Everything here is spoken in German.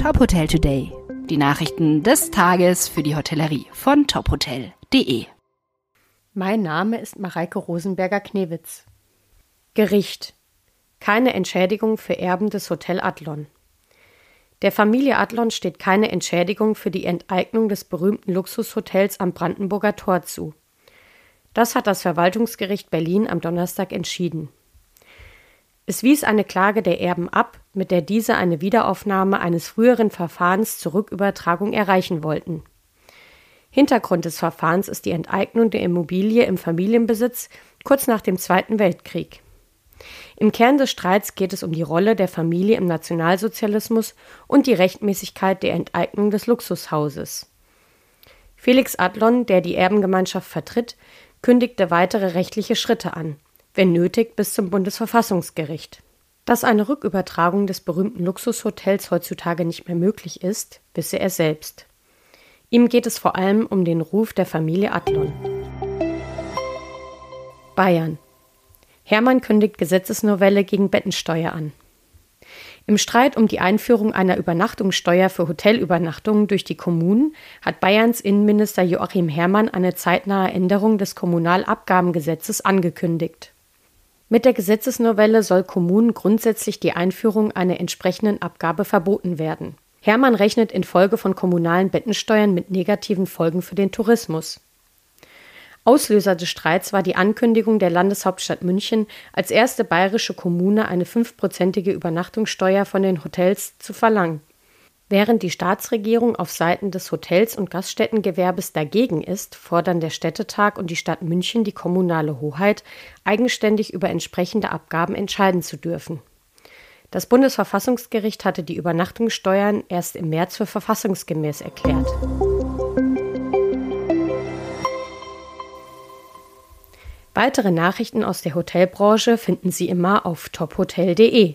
Top Hotel Today. Die Nachrichten des Tages für die Hotellerie von tophotel.de. Mein Name ist Mareike Rosenberger-Knewitz. Gericht. Keine Entschädigung für Erben des Hotel Adlon. Der Familie Adlon steht keine Entschädigung für die Enteignung des berühmten Luxushotels am Brandenburger Tor zu. Das hat das Verwaltungsgericht Berlin am Donnerstag entschieden. Es wies eine Klage der Erben ab, mit der diese eine Wiederaufnahme eines früheren Verfahrens zur Rückübertragung erreichen wollten. Hintergrund des Verfahrens ist die Enteignung der Immobilie im Familienbesitz kurz nach dem Zweiten Weltkrieg. Im Kern des Streits geht es um die Rolle der Familie im Nationalsozialismus und die Rechtmäßigkeit der Enteignung des Luxushauses. Felix Adlon, der die Erbengemeinschaft vertritt, kündigte weitere rechtliche Schritte an wenn nötig bis zum Bundesverfassungsgericht. Dass eine Rückübertragung des berühmten Luxushotels heutzutage nicht mehr möglich ist, wisse er selbst. Ihm geht es vor allem um den Ruf der Familie Adlon. Bayern. Hermann kündigt Gesetzesnovelle gegen Bettensteuer an. Im Streit um die Einführung einer Übernachtungssteuer für Hotelübernachtungen durch die Kommunen hat Bayerns Innenminister Joachim Herrmann eine zeitnahe Änderung des Kommunalabgabengesetzes angekündigt. Mit der Gesetzesnovelle soll Kommunen grundsätzlich die Einführung einer entsprechenden Abgabe verboten werden. Hermann rechnet infolge von kommunalen Bettensteuern mit negativen Folgen für den Tourismus. Auslöser des Streits war die Ankündigung der Landeshauptstadt München, als erste bayerische Kommune eine fünfprozentige Übernachtungssteuer von den Hotels zu verlangen. Während die Staatsregierung auf Seiten des Hotels- und Gaststättengewerbes dagegen ist, fordern der Städtetag und die Stadt München die kommunale Hoheit, eigenständig über entsprechende Abgaben entscheiden zu dürfen. Das Bundesverfassungsgericht hatte die Übernachtungssteuern erst im März für verfassungsgemäß erklärt. Weitere Nachrichten aus der Hotelbranche finden Sie immer auf tophotel.de.